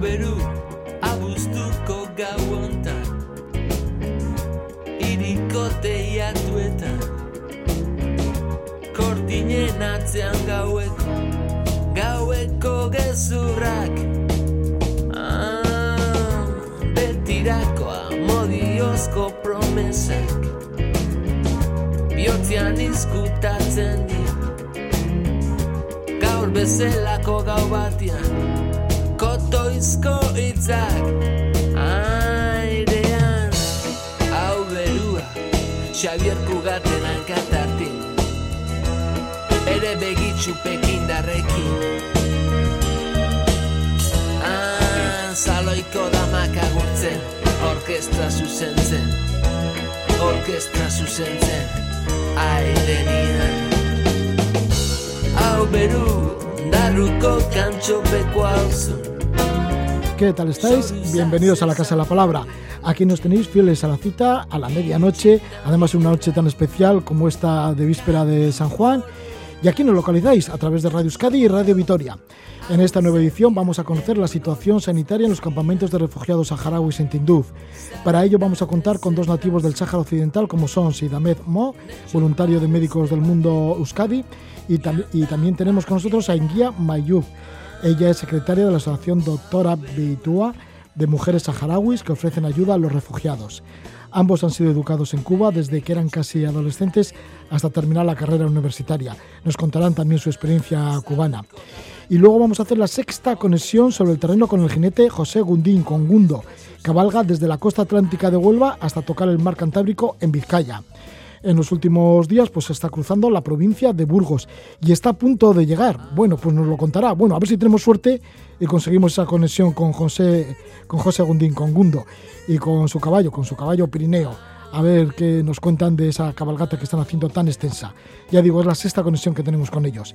Beru, abuztuko gau ontan Iriko teiatuetan Kortinen atzean gaueko Gaueko gezurrak. Ah, Betirakoa modiozko promesak Biotzean izkutatzen dira. Gaur bezelako gau batian Kotoizko itzak Airean Hau berua Xavier Kugaten hankatartin Bere begitxu pekindarrekin Ah, zaloiko damak agurtzen Orkestra zuzentzen. Orkestra zuzentzen Airenian Hau beru Darruko kantxopeko hauzun ¿Qué tal estáis? Bienvenidos a la Casa de la Palabra. Aquí nos tenéis fieles a la cita, a la medianoche, además una noche tan especial como esta de víspera de San Juan. Y aquí nos localizáis a través de Radio Euskadi y Radio Vitoria. En esta nueva edición vamos a conocer la situación sanitaria en los campamentos de refugiados saharauis en Tinduf. Para ello vamos a contar con dos nativos del Sáhara Occidental como son Sidamed Mo, voluntario de Médicos del Mundo Euskadi, y, tam y también tenemos con nosotros a Inguía Mayub. Ella es secretaria de la Asociación Doctora Bitua de Mujeres Saharauis que ofrecen ayuda a los refugiados. Ambos han sido educados en Cuba desde que eran casi adolescentes hasta terminar la carrera universitaria. Nos contarán también su experiencia cubana. Y luego vamos a hacer la sexta conexión sobre el terreno con el jinete José Gundín Congundo. Cabalga desde la costa atlántica de Huelva hasta tocar el mar Cantábrico en Vizcaya. En los últimos días pues está cruzando la provincia de Burgos y está a punto de llegar. Bueno, pues nos lo contará. Bueno, a ver si tenemos suerte y conseguimos esa conexión con José, con José Gundín, con Gundo y con su caballo, con su caballo Pirineo. A ver qué nos cuentan de esa cabalgata que están haciendo tan extensa. Ya digo, es la sexta conexión que tenemos con ellos.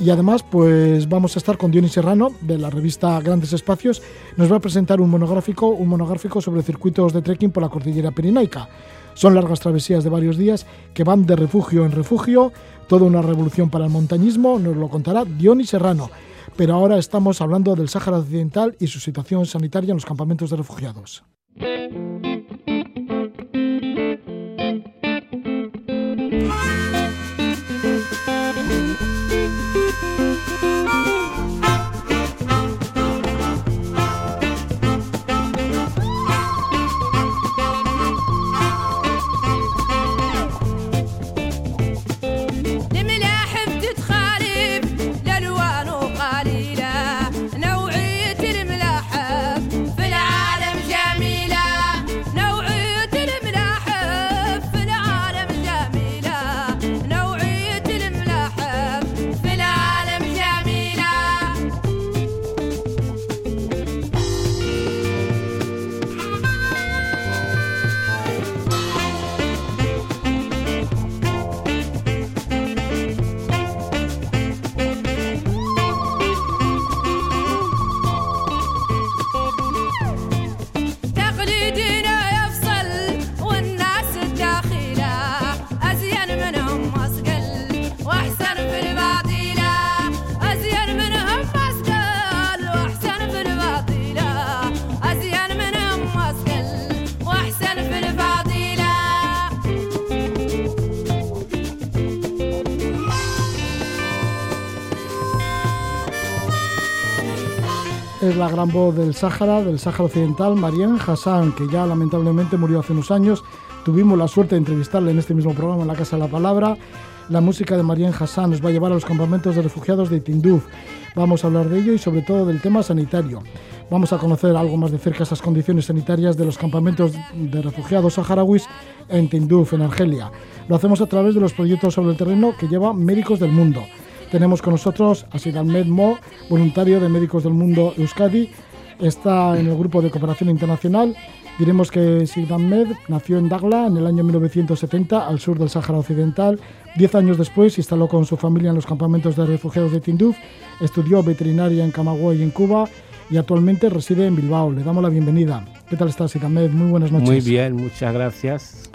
Y además, pues vamos a estar con Dionis Serrano de la revista Grandes Espacios. Nos va a presentar un monográfico, un monográfico sobre circuitos de trekking por la cordillera pirinaica. Son largas travesías de varios días que van de refugio en refugio, toda una revolución para el montañismo, nos lo contará Dionis Serrano. Pero ahora estamos hablando del Sáhara Occidental y su situación sanitaria en los campamentos de refugiados. La gran voz del Sáhara, del Sáhara Occidental, Marianne Hassan, que ya lamentablemente murió hace unos años. Tuvimos la suerte de entrevistarle en este mismo programa, en la Casa de la Palabra. La música de Marianne Hassan nos va a llevar a los campamentos de refugiados de Tinduf. Vamos a hablar de ello y sobre todo del tema sanitario. Vamos a conocer algo más de cerca esas condiciones sanitarias de los campamentos de refugiados saharauis en Tinduf, en Argelia. Lo hacemos a través de los proyectos sobre el terreno que lleva Médicos del Mundo. Tenemos con nosotros a Sidalmed Mo, voluntario de Médicos del Mundo Euskadi. Está en el grupo de cooperación internacional. Diremos que Sidalmed nació en Dagla en el año 1970, al sur del Sáhara Occidental. Diez años después se instaló con su familia en los campamentos de refugiados de Tinduf. Estudió veterinaria en Camagüey, en Cuba, y actualmente reside en Bilbao. Le damos la bienvenida. ¿Qué tal estás, Sidalmed? Muy buenas noches. Muy bien, muchas gracias.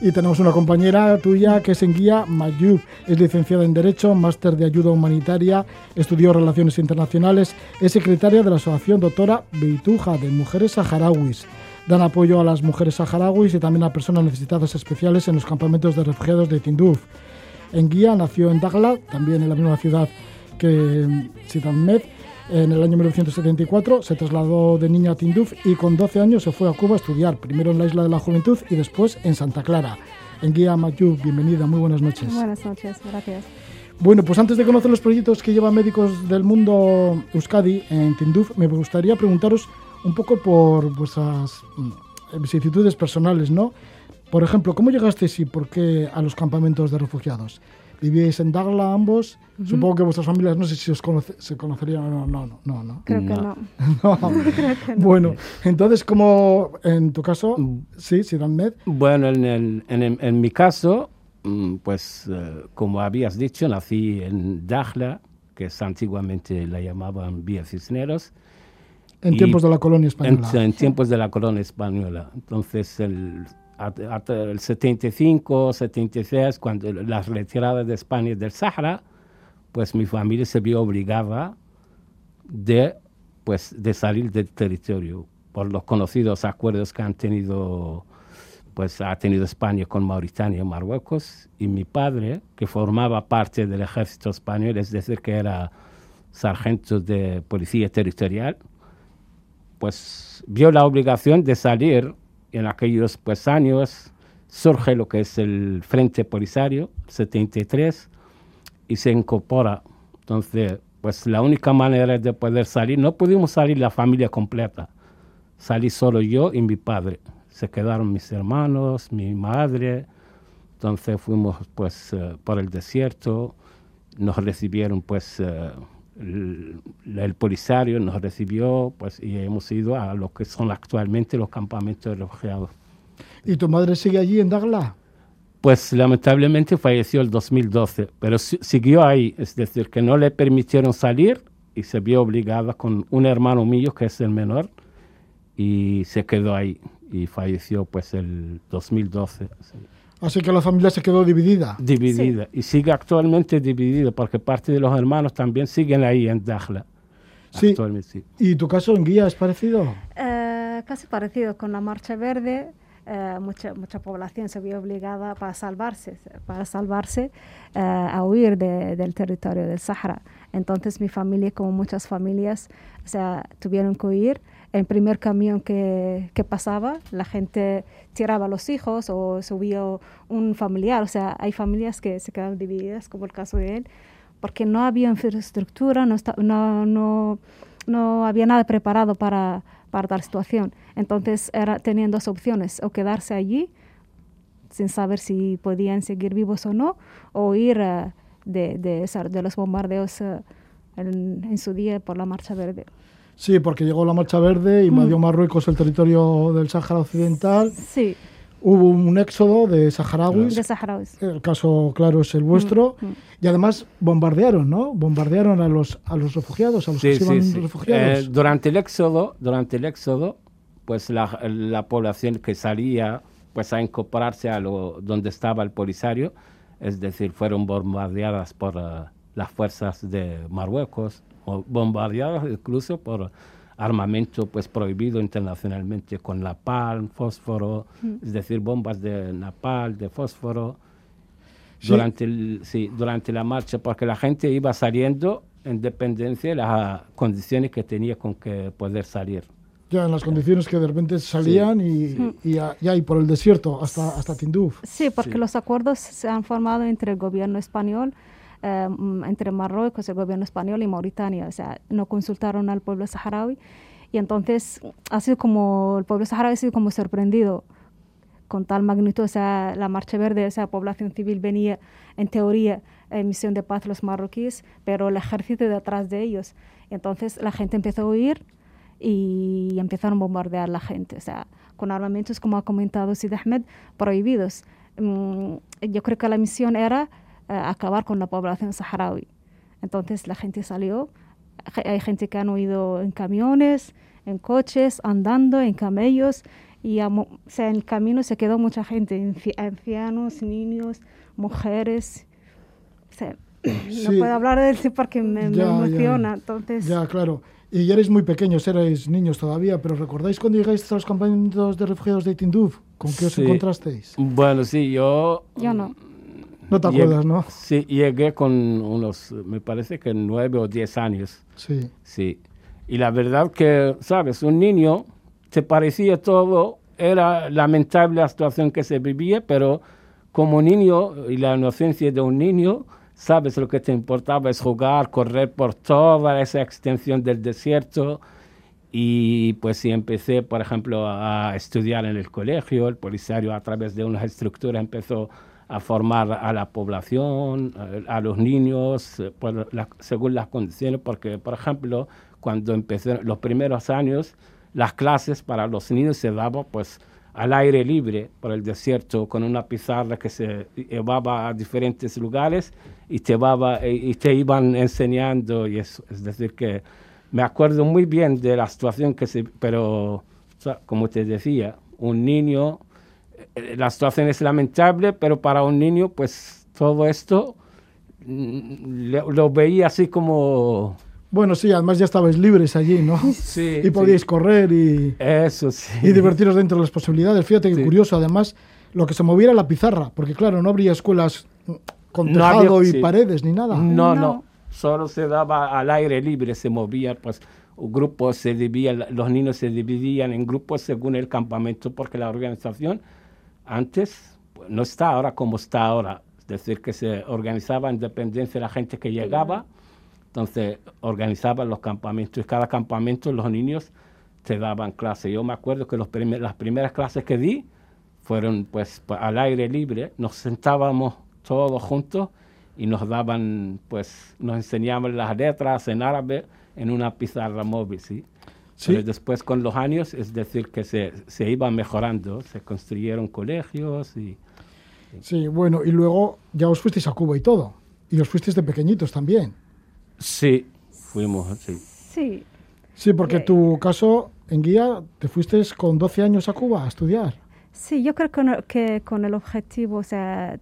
Y tenemos una compañera tuya que es en guía Mayub, es licenciada en Derecho, máster de Ayuda Humanitaria, estudió Relaciones Internacionales, es secretaria de la Asociación Doctora Beituja de Mujeres Saharauis. Dan apoyo a las mujeres saharauis y también a personas necesitadas especiales en los campamentos de refugiados de Tinduf. En guía nació en Dagla, también en la misma ciudad que Sidamed, en el año 1974 se trasladó de niña a Tinduf y con 12 años se fue a Cuba a estudiar, primero en la Isla de la Juventud y después en Santa Clara. En Guía Mayú, bienvenida, muy buenas noches. Buenas noches, gracias. Bueno, pues antes de conocer los proyectos que llevan médicos del mundo Euskadi en Tinduf, me gustaría preguntaros un poco por vuestras mm, vicisitudes personales, ¿no? Por ejemplo, ¿cómo llegasteis y por qué a los campamentos de refugiados? ¿Vivíais en Dagla ambos? Supongo que vuestras familias, no sé si os se conocerían o no, no, no, no. Creo que no. Creo que no. Bueno, entonces, como en tu caso, mm. sí, Med. Bueno, en, el, en, en, mi caso, mm, pues eh, como habías dicho, nací en Dagla, que es antiguamente la llamaban Vía Cisneros. En tiempos de la colonia española. En, en tiempos de la colonia española. Entonces, el hasta el 75, 76, cuando la retirada de España del Sahara, pues mi familia se vio obligada de, pues, de salir del territorio por los conocidos acuerdos que han tenido, pues, ha tenido España con Mauritania y Marruecos. Y mi padre, que formaba parte del ejército español, es decir, que era sargento de policía territorial, pues vio la obligación de salir en aquellos pues, años surge lo que es el Frente Polisario, 73, y se incorpora. Entonces, pues la única manera de poder salir, no pudimos salir la familia completa, salí solo yo y mi padre. Se quedaron mis hermanos, mi madre, entonces fuimos pues eh, por el desierto, nos recibieron pues... Eh, el, Polisario nos recibió pues, y hemos ido a lo que son actualmente los campamentos de refugiados. ¿Y tu madre sigue allí en Dagla? Pues lamentablemente falleció el 2012, pero siguió ahí, es decir, que no le permitieron salir y se vio obligada con un hermano mío que es el menor y se quedó ahí y falleció pues el 2012. Así que la familia se quedó dividida. Dividida. Y sigue actualmente dividida porque parte de los hermanos también siguen ahí en Dajla. Sí. ¿Y tu caso en Guía es parecido? Eh, casi parecido. Con la Marcha Verde, eh, mucha, mucha población se vio obligada para salvarse, para salvarse eh, a huir del territorio del Sahara. Entonces mi familia, como muchas familias, o sea, tuvieron que huir el primer camión que, pasaba, la gente tiraba a los hijos o subió un familiar. O sea, hay familias que se quedaron divididas, como el caso de él, porque no había infraestructura, no, no, no, había nada preparado para, para tal situación. Entonces, era, tenían dos opciones, o quedarse allí sin saber si podían seguir vivos o no, o ir uh, de, de, de, los bombardeos en, en su día por la Marcha Verde. Sí, porque llegó la Marcha Verde, invadió mm. Marruecos el territorio del Sáhara Occidental. Sí. Hubo un éxodo de saharauis. De saharauis. El caso claro es el vuestro. Mm, mm. Y además bombardearon, ¿no? Bombardearon a los, a los refugiados, a los que se iban refugiados. Eh, durante el éxodo, durante el éxodo, pues la, la, población que salía pues a incorporarse a lo donde estaba el polisario, es decir, fueron bombardeadas por uh, las fuerzas de Marruecos, bombardeados incluso por armamento pues prohibido internacionalmente con napalm, fósforo, mm. es decir, bombas de napalm, de fósforo, durante, el, sí, durante la marcha, porque la gente iba saliendo en dependencia de las condiciones que tenía con que poder salir. Ya, en las condiciones que de repente salían y, y, ya, y, por el desierto hasta, hasta Tinduf. Sí, porque los acuerdos se han formado entre el gobierno español eh, entre Marruecos, el gobierno español y Mauritania. O sea, no consultaron al pueblo saharaui. Y entonces ha sido como, el pueblo saharaui ha sido como sorprendido con tal magnitud. O sea, la Marcha Verde, esa población civil venía, en teoría, en misión de paz los marroquíes, pero el ejército detrás de ellos. Entonces la gente empezó a huir y empezaron a bombardear la gente. O sea, con armamentos, como ha comentado Sid Ahmed, prohibidos. Mm, yo creo que la misión era acabar con la población saharaui. Entonces la gente salió, hay gente que han huido en camiones, en coches, andando, en camellos, y a mo- o sea, en el camino se quedó mucha gente, ancianos, niños, mujeres. O sea, no puedo hablar de eso porque me, me Ya, ya. emociona. Entonces, Ya, claro. Y erais muy pequeños, erais niños todavía, pero ¿recordáis cuando llegáis a los campamentos de refugiados de Tinduf? ¿Con qué os Sí. encontrasteis? Bueno, sí, yo... yo no. No te llegué- acuerdas, ¿no? Sí, llegué con unos, me parece que nueve o diez años. Sí. Sí. Y la verdad que, sabes, un niño te parecía todo, era lamentable la situación que se vivía, pero como niño y la inocencia de un niño, sabes lo que te importaba es jugar, correr por toda esa extensión del desierto. Y pues sí, empecé, por ejemplo, a estudiar en el colegio, el polisario a través de unas estructuras empezó a formar a la población, a, los niños, eh, por la- según las condiciones, porque, por ejemplo, cuando empecé los primeros años, las clases para los niños se daban pues al aire libre por el desierto con una pizarra que se llevaba a diferentes lugares y te, vaba- y te iban enseñando y eso. Es decir, que me acuerdo muy bien de la situación que se... Pero, o sea, como te decía, un niño, eh, la situación es lamentable, pero para un niño, pues todo esto mm, le- lo veía así como... Bueno, sí, además ya estabais libres allí, ¿no? Sí, y podíais correr y, Eso sí. y divertiros dentro de las posibilidades. Fíjate que Sí. curioso, además, lo que se moviera la pizarra, porque claro, no habría escuelas con No tejado había- y sí. paredes ni nada. No, no, No. Solo se daba al aire libre, se movía, pues grupos se dividían, los niños se dividían en grupos según el campamento, porque la organización antes pues, no está ahora como está ahora. Es decir, que se organizaba en dependencia de la gente que llegaba, entonces organizaban los campamentos y cada campamento los niños te daban clase. Yo me acuerdo que los primer- las primeras clases que di fueron pues al aire libre, nos sentábamos todos juntos y nos daban, pues, nos enseñaban las letras en árabe en una pizarra móvil, ¿sí? Sí. Pero después con los años, es decir, que se, se iba mejorando, se construyeron colegios y... Sí, bueno, y luego ya os fuisteis a Cuba y todo. Y os fuisteis de pequeñitos también. Sí, fuimos, sí. Sí, Sí, porque Eh, tu caso en guía te fuiste con 12 años a Cuba a estudiar. sí, yo creo que, que con el objetivo, o sea,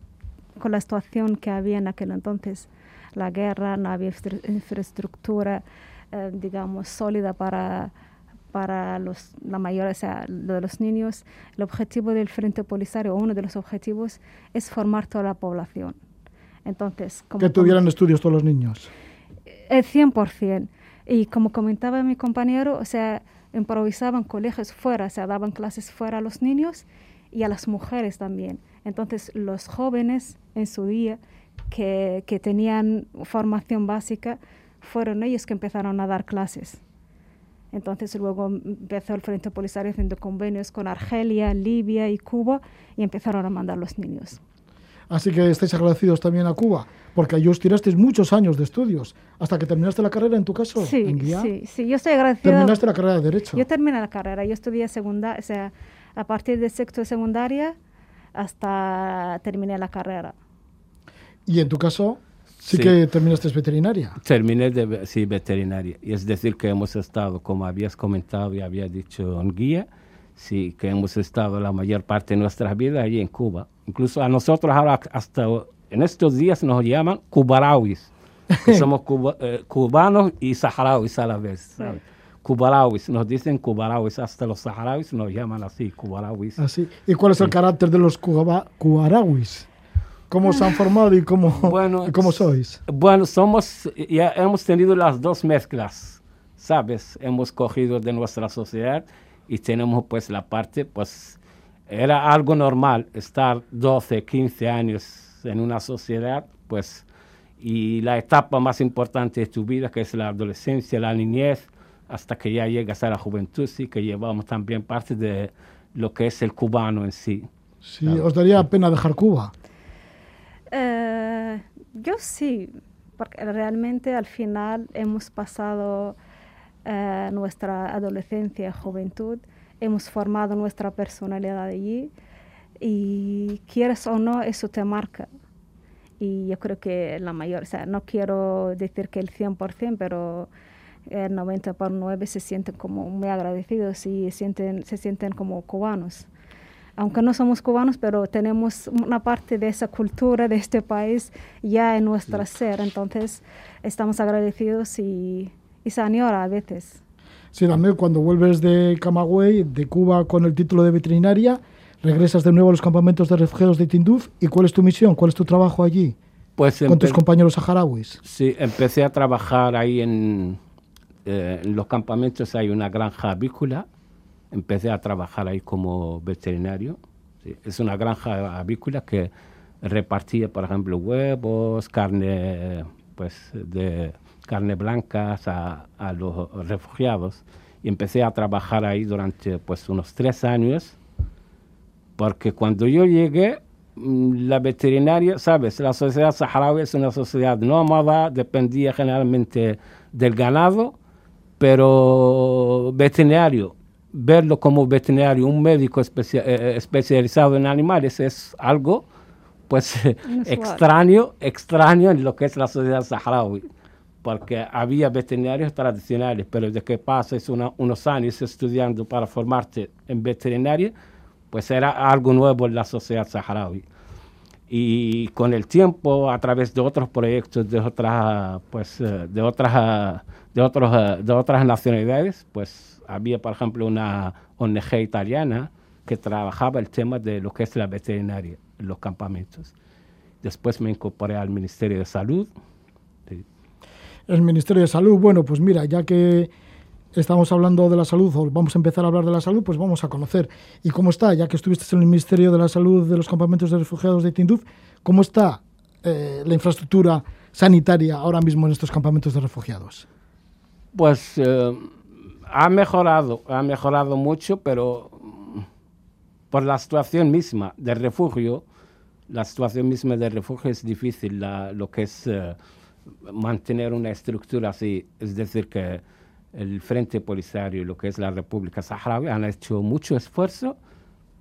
con la situación que había en aquel entonces, la guerra, no había infra- infraestructura, eh, digamos, sólida para, para los, la mayoría, o sea, lo de los niños. El objetivo del Frente Polisario, uno de los objetivos, es formar toda la población. Entonces, como Que tuvieran estudios todos los niños. El 100%. Y como comentaba mi compañero, o sea, improvisaban colegios fuera, o sea, daban clases fuera a los niños y a las mujeres también. Entonces, los jóvenes en su día que, que tenían formación básica, fueron ellos que empezaron a dar clases. Entonces luego empezó el Frente Polisario haciendo convenios con Argelia, Libia y Cuba y empezaron a mandar los niños. Así que estáis agradecidos también a Cuba, porque allí os tirasteis muchos años de estudios, hasta que terminaste la carrera en tu caso, Sí, en guía. sí, sí, yo estoy agradecida. Terminaste la carrera de Derecho. Yo terminé la carrera, yo estudié secundaria, o sea, a partir de sexto de secundaria hasta terminé la carrera. Y en tu caso, sí, Sí. que terminaste veterinaria. Terminé de sí, veterinaria. Y es decir, que hemos estado, como habías comentado y había dicho en guía, sí, que hemos estado la mayor parte de nuestras vidas allí en Cuba. Incluso a nosotros ahora, hasta en estos días, nos llaman cubarawis. que somos cuba- eh, cubanos y saharauis a la vez. ¿sabes? Cubarawis, nos dicen cubarawis, hasta los saharauis nos llaman así, cubarawis. Así. ¿Y cuál es el carácter de los cuba- cubarawis? ¿Cómo se han formado y cómo, Bueno, y cómo sois? Bueno, somos, ya hemos tenido las dos mezclas, ¿sabes? Hemos cogido de nuestra sociedad y tenemos pues la parte, pues era algo normal estar 12, 15 años en una sociedad, pues, y la etapa más importante de tu vida, que es la adolescencia, la niñez, hasta que ya llegas a la juventud, sí, que llevamos también parte de lo que es el cubano en sí. Sí, Claro. os daría pena dejar Cuba. Eh, yo sí, porque realmente al final hemos pasado eh, nuestra adolescencia, juventud, hemos formado nuestra personalidad allí y quieres o no, eso te marca. Y yo creo que la mayor, o sea, no quiero decir que el 100%, pero el 90 por 9 se sienten como muy agradecidos y sienten, se sienten como cubanos. Aunque no somos cubanos, pero tenemos una parte de esa cultura de este país ya en nuestro ser, entonces estamos agradecidos y, y se añora a veces. Sí, también cuando vuelves de Camagüey, de Cuba con el título de veterinaria, regresas de nuevo a los campamentos de refugiados de Tinduf. ¿Y cuál es tu misión? ¿Cuál es tu trabajo allí? Pues con tus compañeros saharauis. Sí, empecé a trabajar ahí en, eh, en los campamentos, hay una granja avícola. Empecé a trabajar ahí como veterinario. Sí, es una granja avícola que repartía, por ejemplo, huevos, carne, pues, de carne blancas a, a los refugiados. Y empecé a trabajar ahí durante, pues, unos tres años porque cuando yo llegué, mm, la veterinaria, sabes, la sociedad saharaui es una sociedad nómada, dependía generalmente del ganado, pero veterinario, verlo como veterinario, un médico especia- eh, eh, especializado en animales es algo pues extraño, extraño en lo que es la sociedad saharaui, porque había veterinarios tradicionales, pero de que pases una- unos años estudiando para formarte en veterinaria, pues era algo nuevo en la sociedad saharaui. Y con el tiempo, a través de otros proyectos de otras, pues, eh, de otras, de otros, ah, de otras nacionalidades, pues había, por ejemplo, una ONG italiana que trabajaba el tema de lo que es la veterinaria en los campamentos. Después me incorporé al Ministerio de Salud. El Ministerio de Salud, bueno, pues mira, ya que estamos hablando de la salud, o vamos a empezar a hablar de la salud, pues vamos a conocer. ¿Y cómo está, ya que estuviste en el Ministerio de la Salud de los campamentos de refugiados de Tinduf, cómo está eh, la infraestructura sanitaria ahora mismo en estos campamentos de refugiados? Pues eh, ha mejorado, ha mejorado mucho, pero mm, por la situación misma del refugio, la situación misma del refugio es difícil, lo que es eh, mantener una estructura así. Es decir, que el Frente Polisario lo que es la República Saharaui han hecho mucho esfuerzo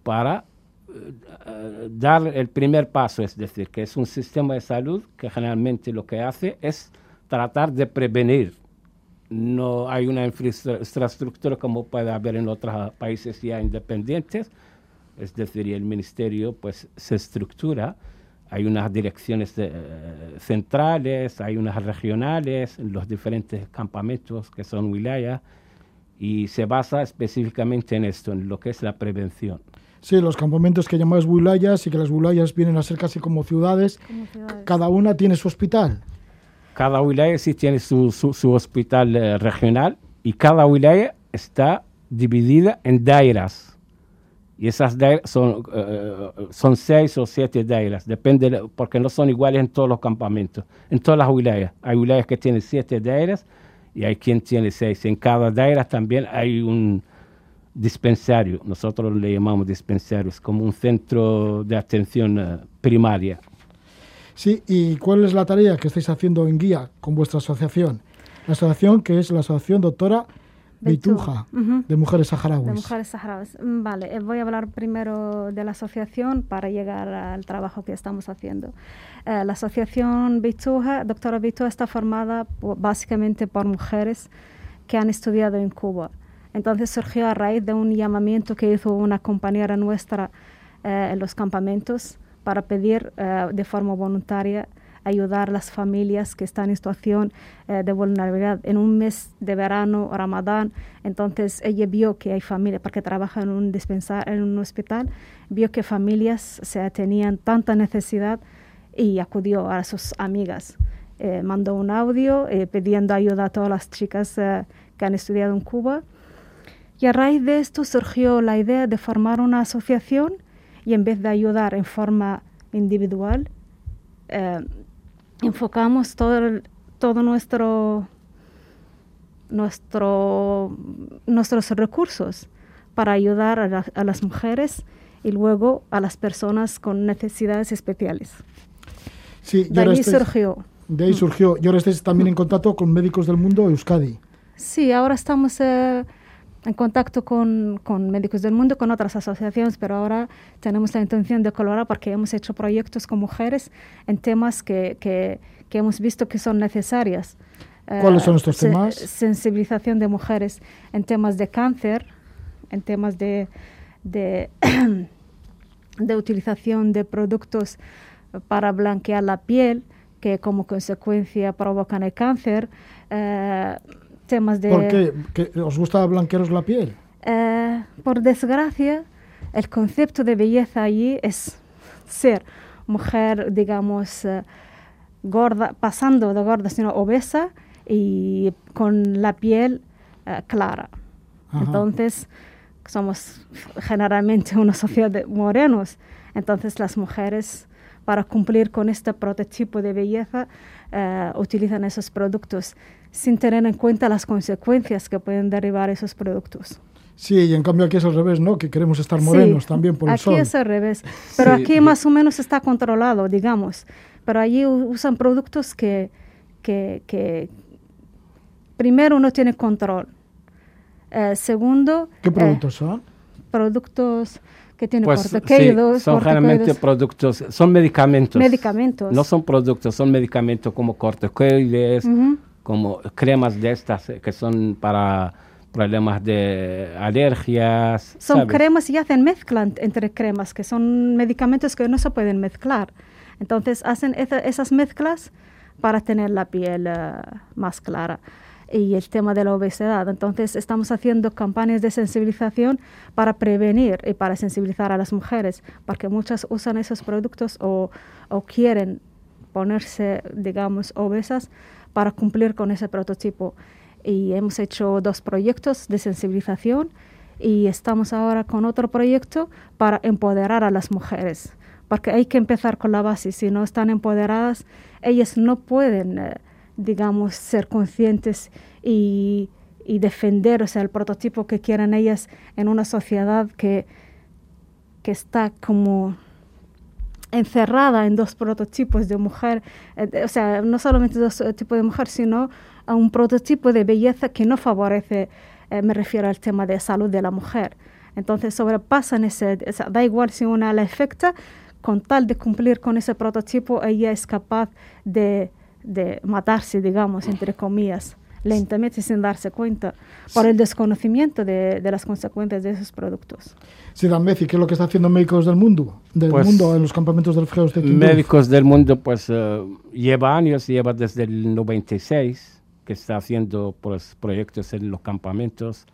para eh, eh, dar el primer paso, es decir, que es un sistema de salud que generalmente lo que hace es tratar de prevenir no hay una infraestru- infraestructura como puede haber en otros países ya independientes, es decir, el ministerio pues se estructura, hay unas direcciones de- eh, centrales, hay unas regionales en los diferentes campamentos que son wilayas y se basa específicamente en esto, en lo que es la prevención. Sí, los campamentos que llamáis wilayas y que las wilayas vienen a ser casi como ciudades, Como ciudades. cada una tiene su hospital. Cada wilaya sí tiene su, su- hospital eh, regional y cada wilaya está dividida en dairas. Y esas dairas son, eh, son seis o siete dairas, depende, de- porque no son iguales en todos los campamentos, en todas las wilayas. Hay wilayas que tienen siete dairas y hay quien tiene seis. En cada daira también hay un dispensario, nosotros le llamamos dispensarios, como un centro de atención eh, primaria. Sí, ¿y cuál es la tarea que estáis haciendo en guía con vuestra asociación? La asociación que es la Asociación Doctora Beituja. Beituja, Ujú. de Mujeres De Saharauis. mujeres saharauis. Mm, Vale, eh, voy a hablar primero de la asociación para llegar al trabajo que estamos haciendo. Eh, la asociación Beituja, doctora Beituja, está formada po- básicamente por mujeres que han estudiado en Cuba. Entonces surgió a raíz de un llamamiento que hizo una compañera nuestra eh, en los campamentos para pedir eh, de forma voluntaria ayudar a las familias que están en situación eh, de vulnerabilidad en un mes de verano, Ramadán. Entonces ella vio que hay familias, porque trabaja en un dispensar, en un hospital, vio que familias se tenían tanta necesidad y acudió a sus amigas. Eh, mandó un audio pidiendo ayuda a todas las chicas que han estudiado en Cuba. Y a raíz de esto surgió la idea de formar una asociación y en vez de ayudar en forma individual, eh, enfocamos todo, el- todo nuestro, nuestro, nuestros recursos para ayudar a, la- a las mujeres y luego a las personas con necesidades especiales. Sí, De ahí estáis- surgió. de ahí surgió. Y ahora estáis también en contacto con Médicos del Mundo Euskadi. Sí, ahora estamos eh, en contacto con, con Médicos del Mundo, con otras asociaciones, pero ahora tenemos la intención de colaborar porque hemos hecho proyectos con mujeres en temas que, que, que hemos visto que son necesarias. ¿Cuáles son estos temas? Sensibilización de mujeres en temas de cáncer, en temas de, de, de utilización de productos para blanquear la piel, que como consecuencia provocan el cáncer, eh, temas de... ¿Por qué? ¿Que ¿Os gusta blanquearos la piel? Eh, por desgracia, el concepto de belleza allí es ser mujer, digamos, eh, gorda, pasando de gorda, sino obesa y con la piel eh, clara. Ajá. Entonces, somos generalmente una sociedad de morenos. Entonces, las mujeres, para cumplir con este prototipo de belleza, utilizan esos productos sin tener en cuenta las consecuencias que pueden derivar esos productos. Sí, y en cambio aquí es al revés, ¿no? Que queremos estar Sí, morenos también por el aquí sol. es al revés. Pero Sí, aquí y- más o menos está controlado, digamos. Pero allí usan productos que, que, que primero no tiene control. Eh, segundo, ¿Qué eh, productos son? productos que tienen Pues sí, corticoides, son generalmente productos, son medicamentos. medicamentos. No son productos, son medicamentos como corticoides, Ujú. Como cremas de estas que son para problemas de alergias. Son ¿sabes? cremas y hacen mezclan entre cremas, que son medicamentos que no se pueden mezclar. Entonces hacen esa- esas mezclas para tener la piel eh, más clara. Y el tema de la obesidad. Entonces estamos haciendo campañas de sensibilización para prevenir y para sensibilizar a las mujeres, porque muchas usan esos productos o, o quieren ponerse, digamos, obesas para cumplir con ese prototipo. Y hemos hecho dos proyectos de sensibilización y estamos ahora con otro proyecto para empoderar a las mujeres, porque hay que empezar con la base. Si no están empoderadas, ellas no pueden, eh, digamos, ser conscientes y, y defender o sea, el prototipo que quieren ellas en una sociedad que, que está como encerrada en dos prototipos de mujer, eh, o sea, no solamente dos eh, tipos de mujer, sino a un prototipo de belleza que no favorece, eh, me refiero al tema de salud de la mujer. Entonces sobrepasan ese, da igual si una la afecta, con tal de cumplir con ese prototipo, ella es capaz de, de matarse, digamos, entre comillas, lentamente sin darse cuenta, por el desconocimiento de, de las consecuencias de esos productos. Sí, Dan Messi, ¿qué es lo que está haciendo Médicos del Mundo? Del Pues, mundo en los campamentos de refugiados de? Médicos del mundo, pues eh, lleva años, lleva desde el 96 que está haciendo pues, proyectos en los campamentos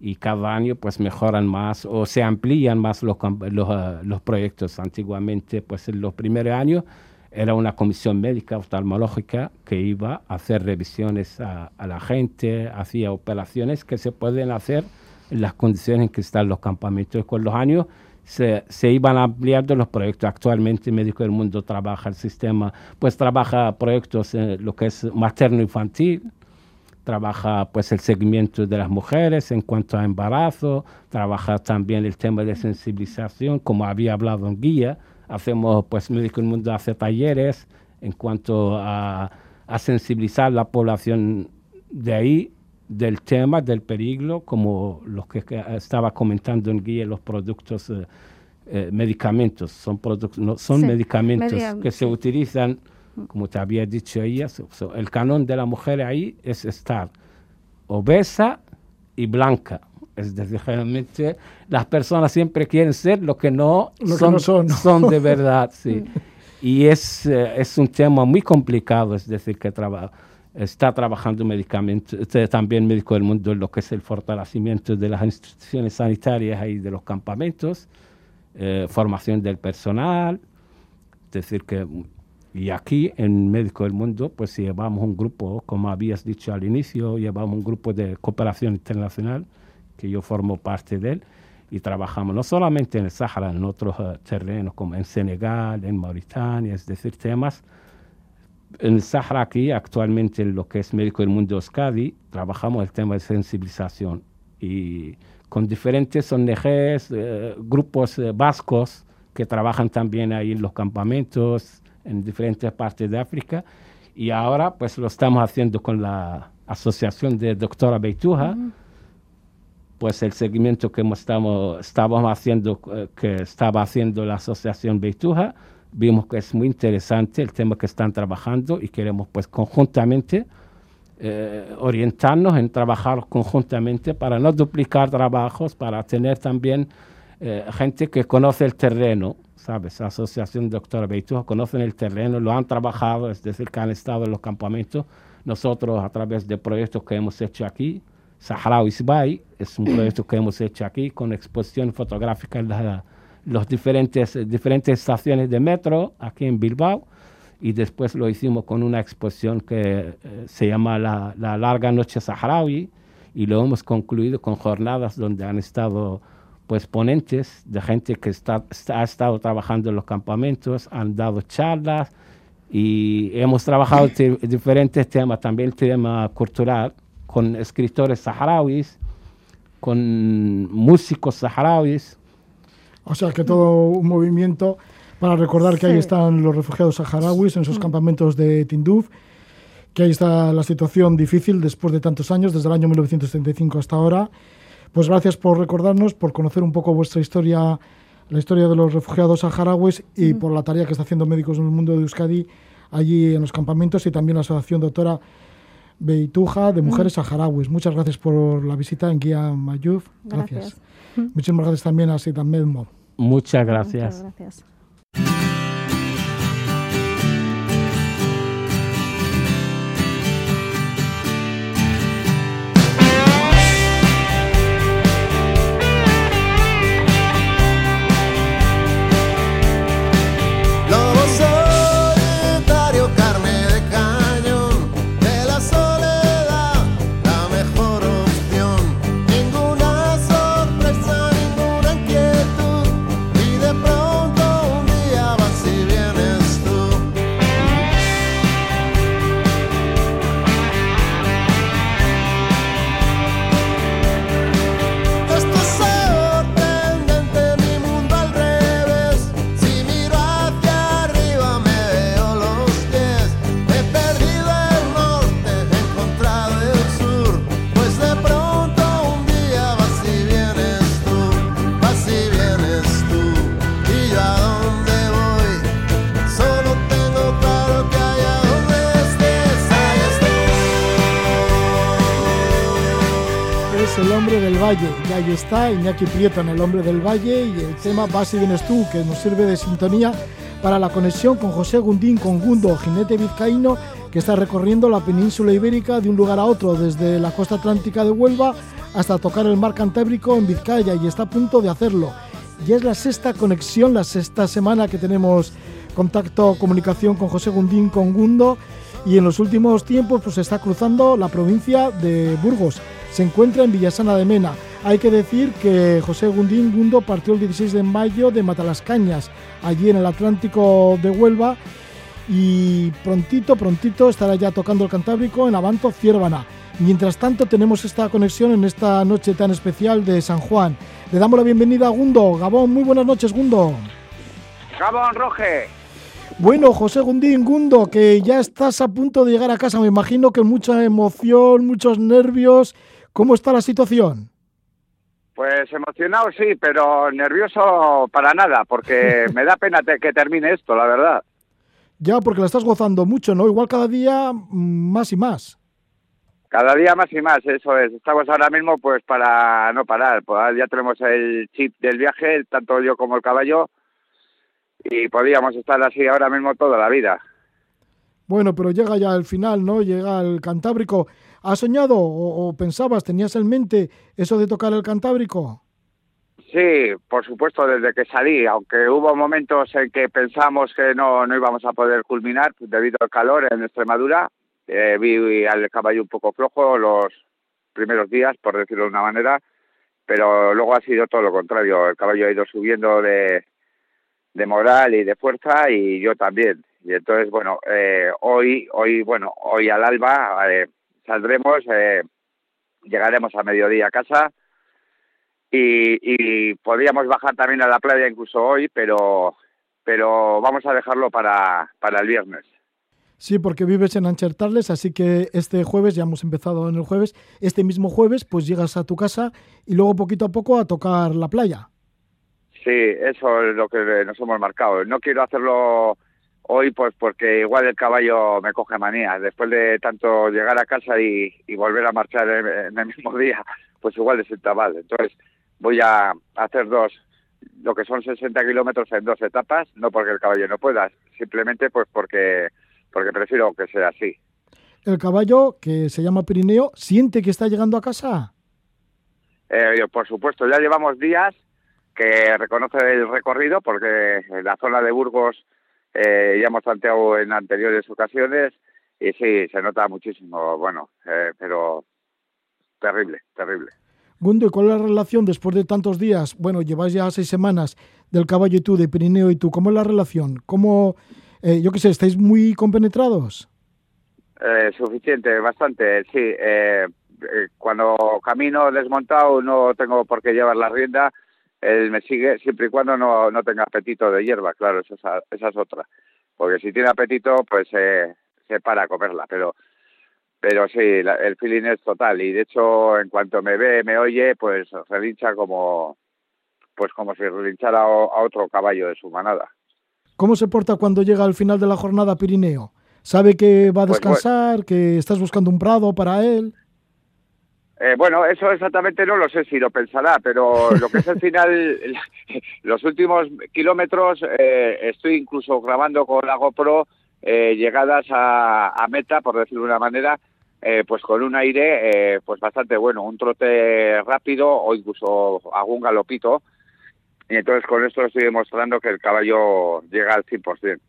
y cada año pues mejoran más o se amplían más los, los, eh, los proyectos. Antiguamente, pues en los primeros años era una comisión médica oftalmológica que iba a hacer revisiones a, a la gente, hacía operaciones que se pueden hacer las condiciones en que están los campamentos. Con los años se, se iban ampliando los proyectos. Actualmente Médico del Mundo trabaja el sistema, pues trabaja proyectos en lo que es materno-infantil, trabaja pues el seguimiento de las mujeres en cuanto a embarazo, trabaja también el tema de sensibilización, como había hablado en guía, hacemos pues Médico del Mundo hace talleres en cuanto a, a sensibilizar la población de ahí del tema del peligro, como los que, que estaba comentando en guía, los productos eh, eh, medicamentos, son productos, no, son Sí, medicamentos media- que se utilizan, como te había dicho ella, so- so, el canon de la mujer ahí es estar obesa y blanca. Es decir, generalmente las personas siempre quieren ser lo que no, Lo que son, no son. son de verdad, sí. Y es, eh, es un tema muy complicado, es decir, que traba- está trabajando medicamentos, este, también Médico del Mundo en lo que es el fortalecimiento de las instituciones sanitarias y de los campamentos, eh, formación del personal, es decir, que y aquí en Médico del Mundo, pues llevamos un grupo, como habías dicho al inicio, llevamos un grupo de cooperación internacional que yo formo parte de él y trabajamos no solamente en el Sáhara, en otros eh, terrenos como en Senegal, en Mauritania, es decir, temas. En el Sáhara aquí, actualmente en lo que es Médico del Mundo Euskadi, trabajamos el tema de sensibilización y con diferentes ONGs, eh, grupos eh, vascos que trabajan también ahí en los campamentos, en diferentes partes de África. Y ahora pues lo estamos haciendo con la Asociación de Doctora Beituja, pues el seguimiento que estamos, estábamos haciendo, eh, que estaba haciendo la Asociación Beituja, vimos que es muy interesante el tema que están trabajando y queremos pues conjuntamente eh, orientarnos en trabajar conjuntamente para no duplicar trabajos, para tener también eh, gente que conoce el terreno, ¿sabes? La Asociación Doctor Beituja conocen el terreno, lo han trabajado, es decir, que han estado en los campamentos. Nosotros, a través de proyectos que hemos hecho aquí, Saharaui Bay es un proyecto que hemos hecho aquí con exposición fotográfica en las los diferentes, diferentes estaciones de metro aquí en Bilbao y después lo hicimos con una exposición que eh, se llama la, la, Larga Noche Saharaui y lo hemos concluido con jornadas donde han estado pues ponentes de gente que está, ha estado trabajando en los campamentos, han dado charlas y hemos trabajado diferentes temas, también el tema cultural, con escritores saharauis, con músicos saharauis. O sea que todo un movimiento para recordar que ahí están los refugiados saharauis en sus mm. campamentos de Tinduf, que ahí está la situación difícil después de tantos años, desde el año 1935 hasta ahora pues gracias por recordarnos, por conocer un poco vuestra historia, la historia de los refugiados saharauis y por la tarea que está haciendo Médicos en el Mundo de Euskadi allí en los campamentos y también la Asociación Doctora Beituja de Mujeres Saharauis. Muchas gracias por la visita en Guía Mayuf. Gracias. Muchísimas gracias también a Sitan Medmo. Muchas gracias. Muchas gracias. Ahí está Iñaki Prieto en El Hombre del Valle y el tema Vas y vienes tú, que nos sirve de sintonía para la conexión con José Gundín con Gundo, jinete vizcaíno que está recorriendo la península ibérica de un lugar a otro, desde la costa atlántica de Huelva hasta tocar el mar Cantábrico en Vizcaya y está a punto de hacerlo. Y es la sexta conexión, la sexta semana que tenemos contacto, comunicación con José Gundín con Gundo y en los últimos tiempos pues está cruzando la provincia de Burgos se encuentra en Villasana de Mena. Hay que decir que José Gundín Gundo partió el 16 de mayo de Matalascañas, allí en el Atlántico de Huelva, y prontito, prontito estará ya tocando el Cantábrico en Avanto, Ciervana. Mientras tanto tenemos esta conexión en esta noche tan especial de San Juan. Le damos la bienvenida a Gundo. Gabón, muy buenas noches, Gundo. Gabón, Roge. Bueno, José Gundín Gundo, que ya estás a punto de llegar a casa. Me imagino que mucha emoción, muchos nervios ¿Cómo está la situación? Pues emocionado sí, pero nervioso para nada, porque me da pena que termine esto, la verdad. Ya, porque la estás gozando mucho, ¿no? Igual cada día mm, más y más. Cada día más y más, eso es. Estamos ahora mismo pues para no parar. Pues ya tenemos el chip del viaje, tanto yo como el caballo, y podríamos estar así ahora mismo toda la vida. Bueno, pero llega ya el final, ¿no? Llega el Cantábrico. ¿Has soñado o, pensabas, tenías en mente eso de tocar el Cantábrico? Sí, por supuesto, desde que salí, aunque hubo momentos en que pensamos que no, no íbamos a poder culminar pues, debido al calor en Extremadura. Eh, vi al caballo un poco flojo los primeros días, por decirlo de una manera, pero luego ha sido todo lo contrario. El caballo ha ido subiendo de, moral y de fuerza y yo también. Y entonces, bueno, eh, hoy, hoy, bueno, hoy al alba eh, saldremos, eh, llegaremos a mediodía a casa y, podríamos bajar también a la playa incluso hoy, pero, pero vamos a dejarlo para, para el viernes. Sí, porque vives en Anchertarles, así que este jueves, ya hemos empezado en el jueves, este mismo jueves pues llegas a tu casa y luego poquito a poco a tocar la playa. Sí, eso es lo que nos hemos marcado. No quiero hacerlo Hoy, pues porque igual el caballo me coge manía. Después de tanto llegar a casa y, volver a marchar en, el mismo día, pues igual le sienta mal. Entonces, voy a hacer dos, lo que son 60 kilómetros en dos etapas, no porque el caballo no pueda, simplemente pues porque, porque prefiero que sea así. ¿El caballo, que se llama Pirineo, siente que está llegando a casa? Eh, por supuesto, ya llevamos días que reconoce el recorrido porque en la zona de Burgos eh, ya hemos planteado en anteriores ocasiones y sí, se nota muchísimo, bueno, eh, pero terrible, terrible. Gundo, ¿y cuál es la relación después de tantos días? Bueno, lleváis ya seis semanas del caballo y tú, de Pirineo y tú. ¿Cómo es la relación? ¿Cómo, eh, yo qué sé, estáis muy compenetrados? Eh, suficiente, bastante, sí. Eh, cuando camino desmontado no tengo por qué llevar la rienda él me sigue siempre y cuando no, no tenga apetito de hierba, claro, esa, esa es otra. Porque si tiene apetito, pues eh, se para a comerla, pero pero sí, el feeling es total y de hecho en cuanto me ve, me oye, pues relincha como pues como si relinchara a otro caballo de su manada. ¿Cómo se porta cuando llega al final de la jornada Pirineo? ¿Sabe que va a pues, descansar, que estás buscando un prado para él? Eh, bueno, eso exactamente no lo sé si lo pensará, pero lo que es el final, los últimos kilómetros, eh, estoy incluso grabando con la GoPro eh, llegadas a, meta, por decirlo de una manera, pues con un aire pues bastante bueno, un trote rápido o incluso algún galopito. Y entonces con esto estoy demostrando que el caballo llega al 100%.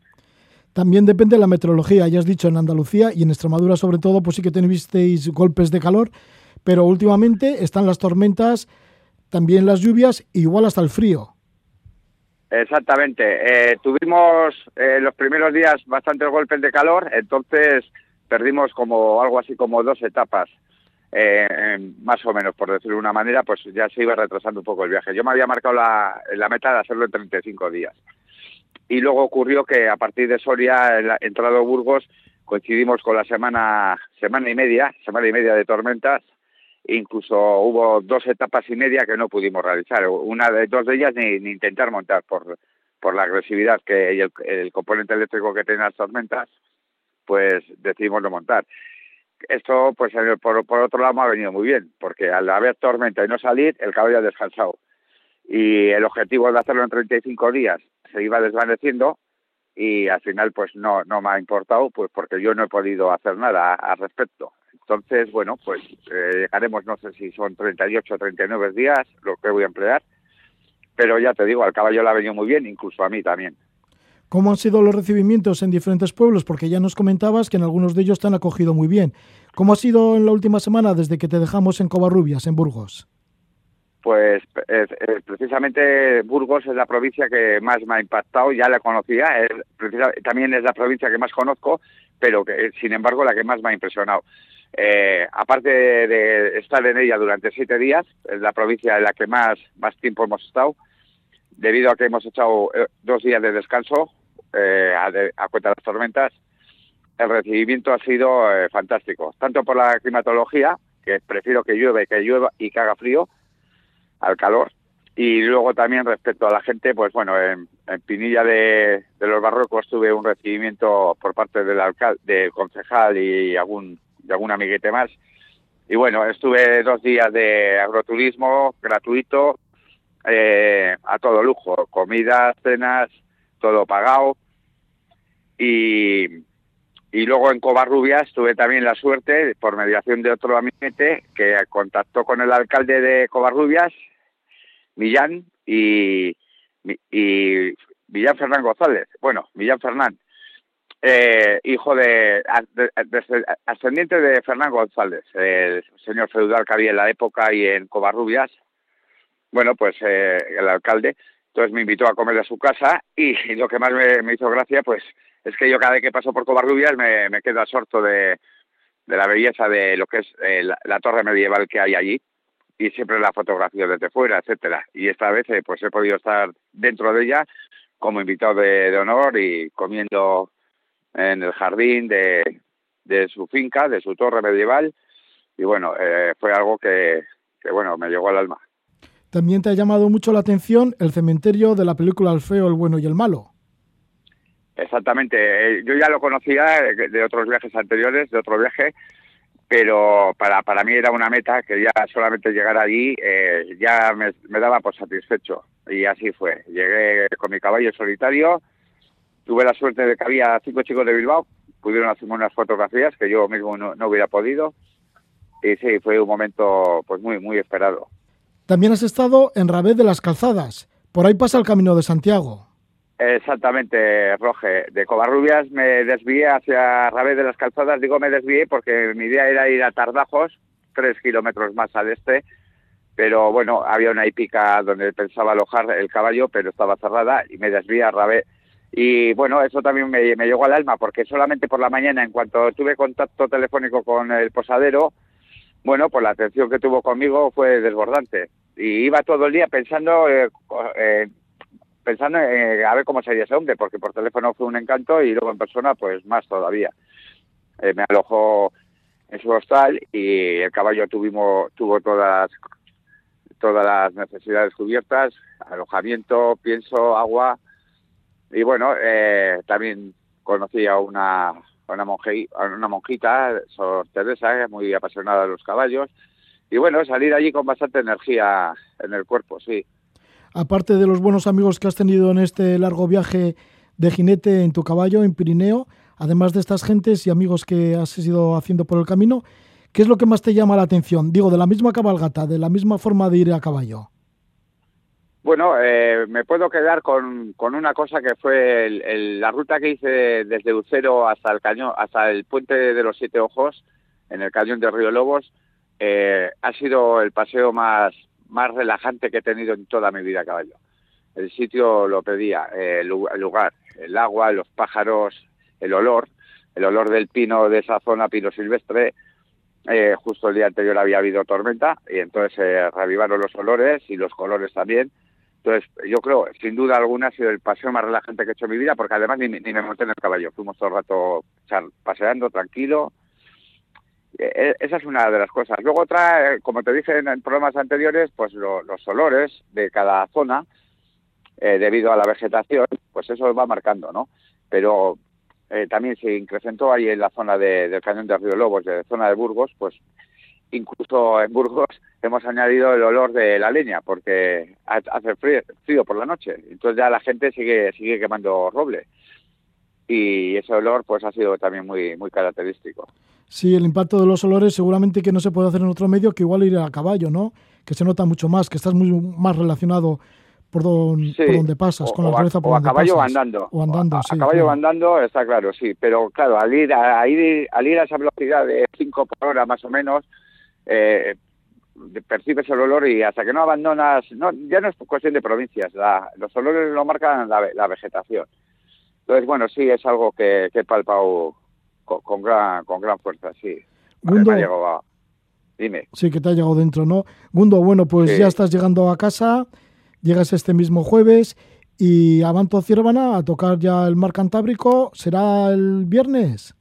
También depende de la meteorología, ya has dicho en Andalucía y en Extremadura sobre todo, pues sí que tenéis golpes de calor pero últimamente están las tormentas, también las lluvias, igual hasta el frío. Exactamente. Eh, tuvimos eh, los primeros días bastantes golpes de calor, entonces perdimos como algo así como dos etapas, eh, más o menos, por decirlo de una manera, pues ya se iba retrasando un poco el viaje. Yo me había marcado la, meta de hacerlo en 35 días. Y luego ocurrió que a partir de Soria, entrado Burgos, coincidimos con la semana, semana y media, semana y media de tormentas, incluso hubo dos etapas y media que no pudimos realizar. Una de dos de ellas ni, intentar montar por, por la agresividad que y el, componente eléctrico que tienen las tormentas, pues decidimos no montar. Esto, pues por, por otro lado, me ha venido muy bien, porque al haber tormenta y no salir, el caballo ha descansado. Y el objetivo de hacerlo en 35 días se iba desvaneciendo y al final pues no, no me ha importado, pues porque yo no he podido hacer nada al respecto. Entonces, bueno, pues eh, llegaremos, no sé si son 38 o 39 días lo que voy a emplear, pero ya te digo, al caballo le ha venido muy bien, incluso a mí también. ¿Cómo han sido los recibimientos en diferentes pueblos? Porque ya nos comentabas que en algunos de ellos te han acogido muy bien. ¿Cómo ha sido en la última semana desde que te dejamos en Covarrubias, en Burgos? Pues precisamente Burgos es la provincia que más me ha impactado, ya la conocía, también es la provincia que más conozco, pero que sin embargo la que más me ha impresionado. Eh, aparte de estar en ella durante siete días, es la provincia en la que más, más tiempo hemos estado, debido a que hemos echado eh, dos días de descanso eh, a, cuenta de las tormentas, el recibimiento ha sido fantástico, tanto por la climatología, que prefiero que llueve, que llueva y que haga frío, al calor, y luego también respecto a la gente, pues bueno, en, Pinilla de, los Barrocos tuve un recibimiento por parte del alcalde, del concejal y algún y algún amiguete más. Y bueno, estuve dos días de agroturismo gratuito, eh, a todo lujo, comidas, cenas, todo pagado. Y, y luego en Covarrubias tuve también la suerte, por mediación de otro amiguete, que contactó con el alcalde de Covarrubias, Millán, y, y Millán Fernán González. Bueno, Millán Fernán eh, hijo de, ascendiente de Fernán González, el señor feudal que había en la época y en Covarrubias. Bueno, pues eh, el alcalde, entonces me invitó a comer a su casa y, lo que más me, hizo gracia, pues es que yo cada vez que paso por Covarrubias me, me quedo absorto de, de la belleza de lo que es eh, la, torre medieval que hay allí y siempre la fotografía desde fuera, etcétera. Y esta vez eh, pues he podido estar dentro de ella como invitado de honor y comiendo en el jardín de, de su finca, de su torre medieval, y bueno, eh, fue algo que, que, bueno, me llegó al alma. También te ha llamado mucho la atención el cementerio de la película El feo, el bueno y el malo. exactamente. Eh, yo ya lo conocía de otros viajes anteriores, de otro viaje, pero para, para mí era una meta que ya solamente llegar allí eh, ya me, me, daba por satisfecho. Y así fue. Llegué con mi caballo solitario, tuve la suerte de que había cinco chicos de Bilbao, pudieron hacerme unas fotografías que yo mismo no, no hubiera podido. Y sí, fue un momento pues muy, muy esperado. También has estado en Rabé de las Calzadas. Por ahí pasa el Camino de Santiago. Exactamente, Roge. De Covarrubias me desvié hacia Rabé de las Calzadas. Digo me desvié porque mi idea era ir a Tardajos, tres kilómetros más al este. Pero bueno, había una hípica donde pensaba alojar el caballo, pero estaba cerrada y me desvié a Rabé. Y bueno, eso también me, llegó al alma porque solamente por la mañana, en cuanto tuve contacto telefónico con el posadero, bueno, pues la atención que tuvo conmigo fue desbordante. Y iba todo el día pensando eh, eh, pensando en a ver cómo sería ese hombre, porque por teléfono fue un encanto y luego en persona, pues más todavía. Eh, me alojó en su hostal y el caballo tuvimos, tuvo todas, todas las necesidades cubiertas, alojamiento, pienso, agua. Y bueno, eh, también conocí a una, una, una monjita, Sor Teresa, muy apasionada de los caballos. Y bueno, salir allí con bastante energía en el cuerpo, sí aparte de los buenos amigos que has tenido en este largo viaje de jinete en tu caballo en Pirineo, además de estas gentes y amigos que has ido haciendo por el camino, ¿qué es lo que más te llama la atención? Digo, de la misma cabalgata, de la misma forma de ir a caballo. Bueno, eh, me puedo quedar con, con, una cosa que fue la ruta que hice desde Ucero hasta el cañón, hasta el puente de los Siete Ojos, en el cañón de Río Lobos. Eh, ha sido el paseo más, más relajante que he tenido en toda mi vida a caballo. El sitio lo pedía, el lugar, el agua, los pájaros, el olor, el olor del pino de esa zona, pino silvestre. Eh, justo el día anterior había habido tormenta y entonces se reavivaron los olores y los colores también. Entonces, yo creo, sin duda alguna, ha sido el paseo más relajante que he hecho en mi vida, porque además ni, ni me monté en el caballo. Fuimos todo el rato paseando, tranquilo, e, esa es una de las cosas. Luego otra, eh, como te dije en, programas anteriores, pues los olores de cada zona, eh, debido a la vegetación, pues eso va marcando, ¿no? Pero eh, también se incrementó ahí en la zona del cañón de Río Lobos, de la zona de Burgos, pues incluso en Burgos hemos añadido el olor de la leña, porque hace frío, frío por la noche, entonces ya la gente sigue, sigue quemando roble. Y ese olor pues ha sido también muy, muy característico. Sí, el impacto de los olores seguramente que no se puede hacer en otro medio que igual ir a caballo, ¿no? Que se nota mucho más, que estás muy más relacionado por, donde pasas, con la naturaleza por o a caballo andando. O andando, a, sí. A caballo andando, está claro, sí. Pero claro, al ir a, ir, al ir a esa velocidad de 5 por hora más o menos, eh, percibes el olor y hasta que no abandonas, no, ya no es cuestión de provincias, los olores lo marcan la, vegetación. Entonces, bueno, sí, es algo que, que he palpado con, gran, con gran fuerza, sí. Gundo, Dime. Sí, que te ha llegado dentro, ¿no? Gundo, bueno, pues ya estás llegando a casa, llegas este mismo jueves y Avanto Ciervana a tocar ya el Mar Cantábrico, ¿será el viernes?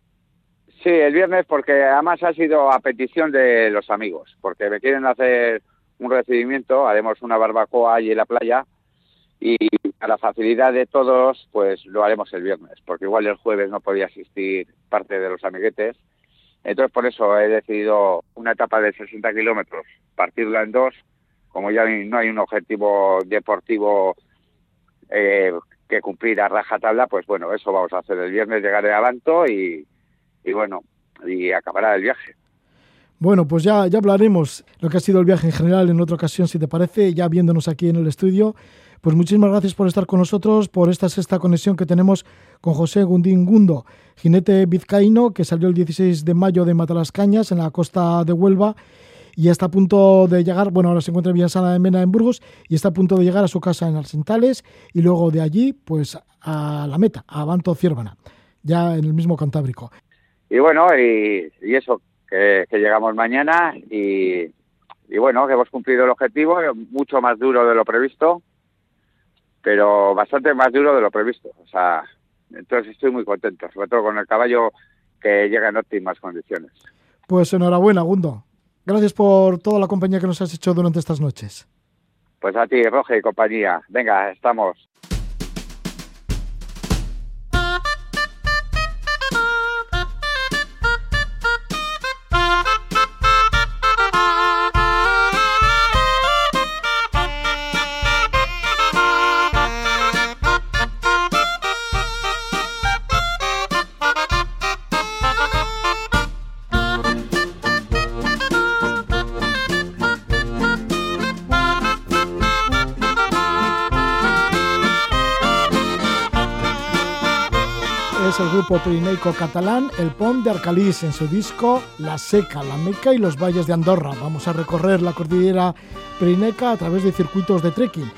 Sí, el viernes porque además ha sido a petición de los amigos, porque me quieren hacer un recibimiento, haremos una barbacoa allí en la playa y a la facilidad de todos, pues lo haremos el viernes, porque igual el jueves no podía asistir parte de los amiguetes. Entonces, por eso he decidido una etapa de 60 kilómetros, partirla en dos. Como ya no hay un objetivo deportivo eh, que cumplir a rajatabla, pues bueno, eso vamos a hacer el viernes, llegaré a Banto y, y bueno, y acabará el viaje. Bueno, pues ya, ya hablaremos lo que ha sido el viaje en general en otra ocasión, si te parece, ya viéndonos aquí en el estudio. Pues muchísimas gracias por estar con nosotros, por esta sexta conexión que tenemos con José Gundín Gundo, jinete vizcaíno que salió el 16 de mayo de Matalascañas en la costa de Huelva y está a punto de llegar, bueno, ahora se encuentra en Villasana de Mena en Burgos y está a punto de llegar a su casa en Arsentales y luego de allí, pues a la meta, a Abanto Ciervana, ya en el mismo Cantábrico. Y bueno, y, eso, que, llegamos mañana y, y bueno, que hemos cumplido el objetivo, mucho más duro de lo previsto, pero bastante más duro de lo previsto. O sea, entonces estoy muy contento, sobre todo con el caballo que llega en óptimas condiciones. Pues enhorabuena, Gundo. Gracias por toda la compañía que nos has hecho durante estas noches. Pues a ti, Roge y compañía. Venga, estamos. Pirineico catalán El Pont de Arcalís en su disco La Seca, La Meca y los valles de Andorra. Vamos a recorrer la cordillera pirineica a través de circuitos de trekking.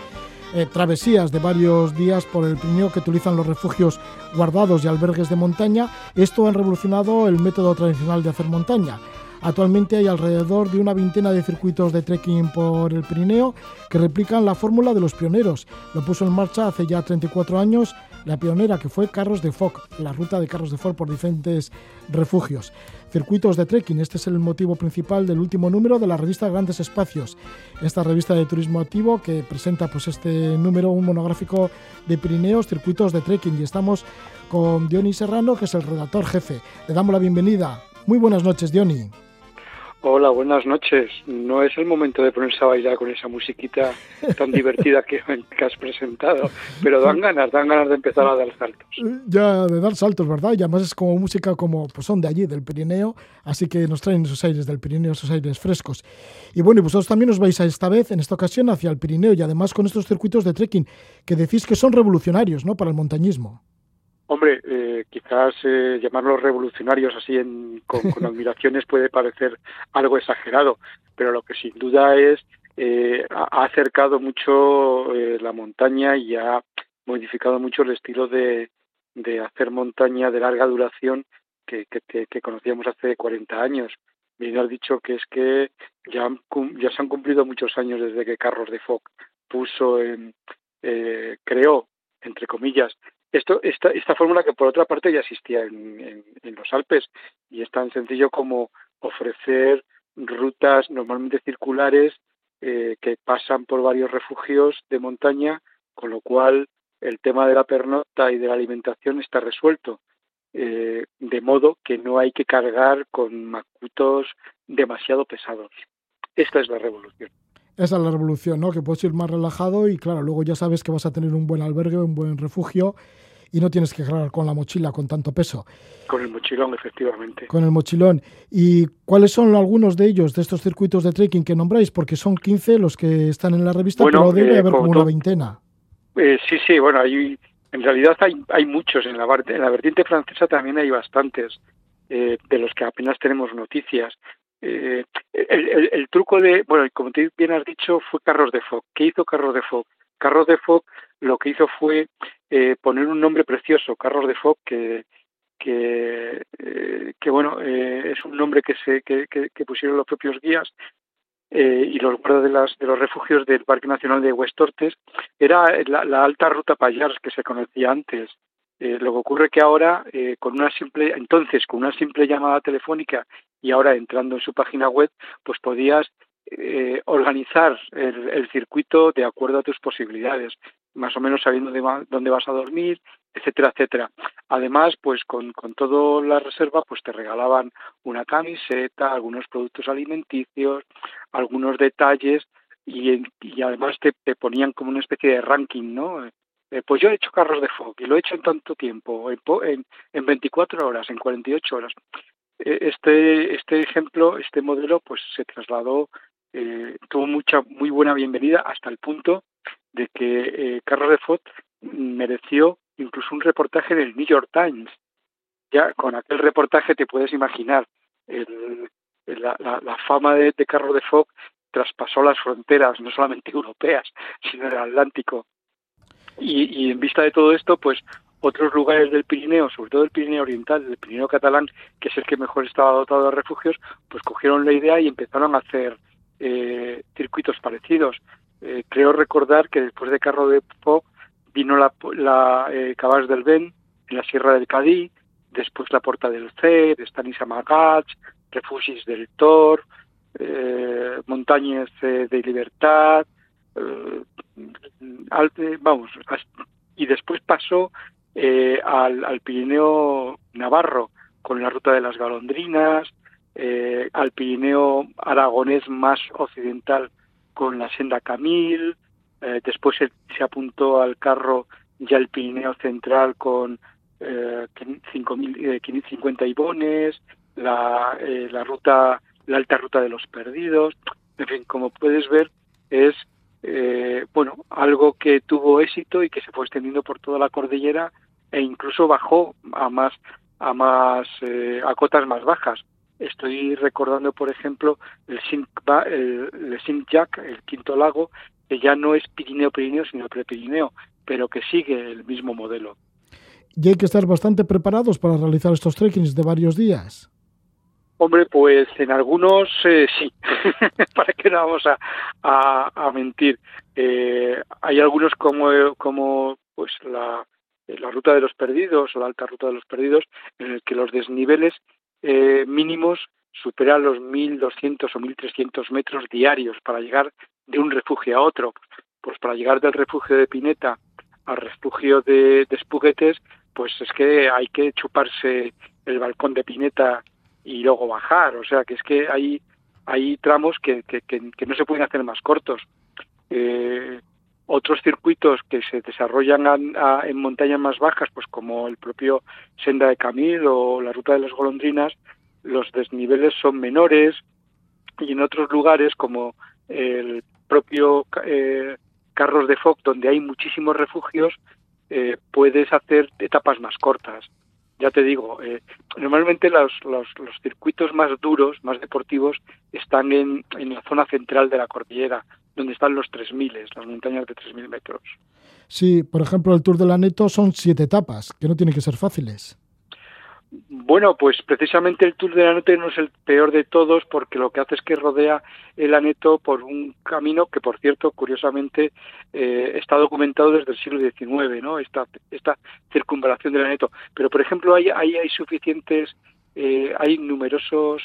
Eh, travesías de varios días por el Pirineo que utilizan los refugios guardados y albergues de montaña. Esto ha revolucionado el método tradicional de hacer montaña. Actualmente hay alrededor de una veintena de circuitos de trekking por el Pirineo que replican la fórmula de los pioneros. Lo puso en marcha hace ya 34 años la pionera que fue Carros de Foc, la ruta de Carros de Foc por diferentes refugios. Circuitos de trekking, este es el motivo principal del último número de la revista Grandes Espacios, esta revista de turismo activo que presenta pues este número, un monográfico de Pirineos, circuitos de trekking y estamos con Diony Serrano, que es el redactor jefe. Le damos la bienvenida. Muy buenas noches, Diony. Hola, buenas noches. No es el momento de ponerse a bailar con esa musiquita tan divertida que, has presentado, pero dan ganas, dan ganas de empezar a dar saltos. Ya, de dar saltos, ¿verdad? Y además es como música como, pues son de allí, del Pirineo, así que nos traen esos aires del Pirineo, esos aires frescos. Y bueno, y vosotros también os vais a esta vez, en esta ocasión, hacia el Pirineo y además con estos circuitos de trekking que decís que son revolucionarios, ¿no? Para el montañismo. Hombre, eh, quizás eh, llamarlos revolucionarios así en, con, admiraciones puede parecer algo exagerado, pero lo que sin duda es eh, ha acercado mucho la montaña y ha modificado mucho el estilo de, de hacer montaña de larga duración que, que, conocíamos hace 40 años. Bien has dicho que es que ya, ya se han cumplido muchos años desde que Carlos de Foc puso en, creó entre comillas, esto, esta, esta fórmula que por otra parte ya existía en, en, los Alpes y es tan sencillo como ofrecer rutas normalmente circulares eh, que pasan por varios refugios de montaña, con lo cual el tema de la pernocta y de la alimentación está resuelto. Eh, de modo que no hay que cargar con macutos demasiado pesados. Esta es la revolución. Esa es la revolución, ¿no? Que puedes ir más relajado y claro, luego ya sabes que vas a tener un buen albergue, un buen refugio y no tienes que cargar con la mochila con tanto peso. Con el mochilón, efectivamente. Con el mochilón. ¿Y cuáles son algunos de ellos, de estos circuitos de trekking que nombráis? Porque son 15 los que están en la revista, pero debe eh, haber como una veintena. Eh, sí, sí, bueno, hay, en realidad hay, hay muchos. En la, en la vertiente francesa también hay bastantes, eh, de los que apenas tenemos noticias. El, el, truco de, bueno, como te bien has dicho, fue Carros de Foc. ¿Qué hizo Carros de Foc? Carros de Foc lo que hizo fue eh, poner un nombre precioso, Carros de Foc, que, que, eh, que bueno, eh, es un nombre que, se, que, que, pusieron los propios guías y los guardas de, las, de los refugios del Parque Nacional de Huestortes. Era la, alta ruta Payars que se conocía antes. lo que ocurre que ahora, con una simple, entonces, con una simple llamada telefónica y ahora entrando en su página web, pues podías eh, organizar el, circuito de acuerdo a tus posibilidades, más o menos sabiendo dónde vas a dormir, etcétera, etcétera. Además, pues con, con toda la reserva, pues te regalaban una camiseta, algunos productos alimenticios, algunos detalles y, además te, te, ponían como una especie de ranking, ¿no? Eh, pues yo he hecho carros de fog y lo he hecho en tanto tiempo, en, en, en 24 horas, en 48 horas. Eh, este, este ejemplo, este modelo, pues se trasladó eh, tuvo mucha muy buena bienvenida hasta el punto de que eh, Carlos de Fott mereció incluso un reportaje del New York Times. Ya con aquel reportaje te puedes imaginar el, la, la, fama de, de Carlos de Foc traspasó las fronteras, no solamente europeas, sino el Atlántico. Y, y, en vista de todo esto, pues otros lugares del Pirineo, sobre todo el Pirineo Oriental, el Pirineo Catalán, que es el que mejor estaba dotado de refugios, pues cogieron la idea y empezaron a hacer eh, circuitos parecidos. Eh, creo recordar que después de Carro de Pop vino la, la eh, del Ben en la Sierra del Cadí, después la Porta del C, de Stanis Amagats, Refugis del Tor, eh, Montañas de Libertad, eh, vamos, y después pasó eh, al, Pirineo Navarro con la ruta de las Galondrinas, eh, al Pirineo aragonés más occidental con la senda Camil, eh, después se, apuntó al carro ya el Pirineo central con eh, 550 ibones, la, eh, la ruta, la alta ruta de los perdidos, en fin, como puedes ver es eh, bueno algo que tuvo éxito y que se fue extendiendo por toda la cordillera e incluso bajó a más a más eh, a cotas más bajas. Estoy recordando, por ejemplo, el Sint, el, el el quinto lago, que ya no es Pirineo-Pirineo, sino Prepirineo, pero que sigue el mismo modelo. Y hay que estar bastante preparados para realizar estos trekkings de varios días. Hombre, pues en algunos eh, sí, para que no vamos a, a, mentir. Eh, hay algunos como, como pues la, la ruta de los perdidos o la alta ruta de los perdidos, en el que los desniveles eh, mínimos superan los 1.200 o 1.300 metros diarios para llegar de un refugio a otro. Pues para llegar del refugio de Pineta al refugio de, de Espuguetes, pues es que hay que chuparse el balcón de Pineta y luego bajar. O sea, que es que hay, hay tramos que, que, no se pueden hacer más cortos. Eh, otros circuitos que se desarrollan en montañas más bajas, pues como el propio Senda de Camil o la Ruta de las Golondrinas, los desniveles son menores y en otros lugares como el propio eh, Carros de Foc, donde hay muchísimos refugios, eh, puedes hacer etapas más cortas ya te digo, eh, normalmente los, los, circuitos más duros, más deportivos, están en, en la zona central de la cordillera, donde están los 3.000, las montañas de 3.000 metros. Sí, por ejemplo, el Tour de la Neto son siete etapas, que no tienen que ser fáciles. Bueno, pues precisamente el Tour de la Aneto no es el peor de todos porque lo que hace es que rodea el Aneto por un camino que, por cierto, curiosamente eh, está documentado desde el siglo XIX, ¿no? Esta, esta circunvalación del Aneto. Pero, por ejemplo, hay, hay, hay suficientes, eh, hay numerosos